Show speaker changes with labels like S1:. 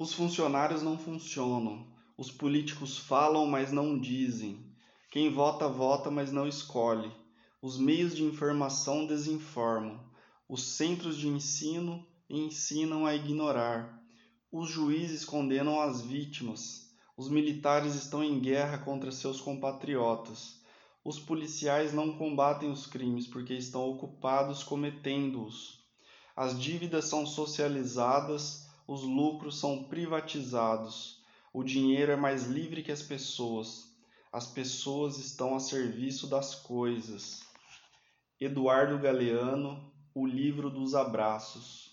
S1: Os funcionários não funcionam. Os políticos falam, mas não dizem. Quem vota, vota, mas não escolhe. Os meios de informação desinformam. Os centros de ensino ensinam a ignorar. Os juízes condenam as vítimas. Os militares estão em guerra contra seus compatriotas. Os policiais não combatem os crimes porque estão ocupados cometendo-os. As dívidas são socializadas, os lucros são privatizados. O dinheiro é mais livre que as pessoas. As pessoas estão a serviço das coisas. Eduardo Galeano, O Livro dos Abraços.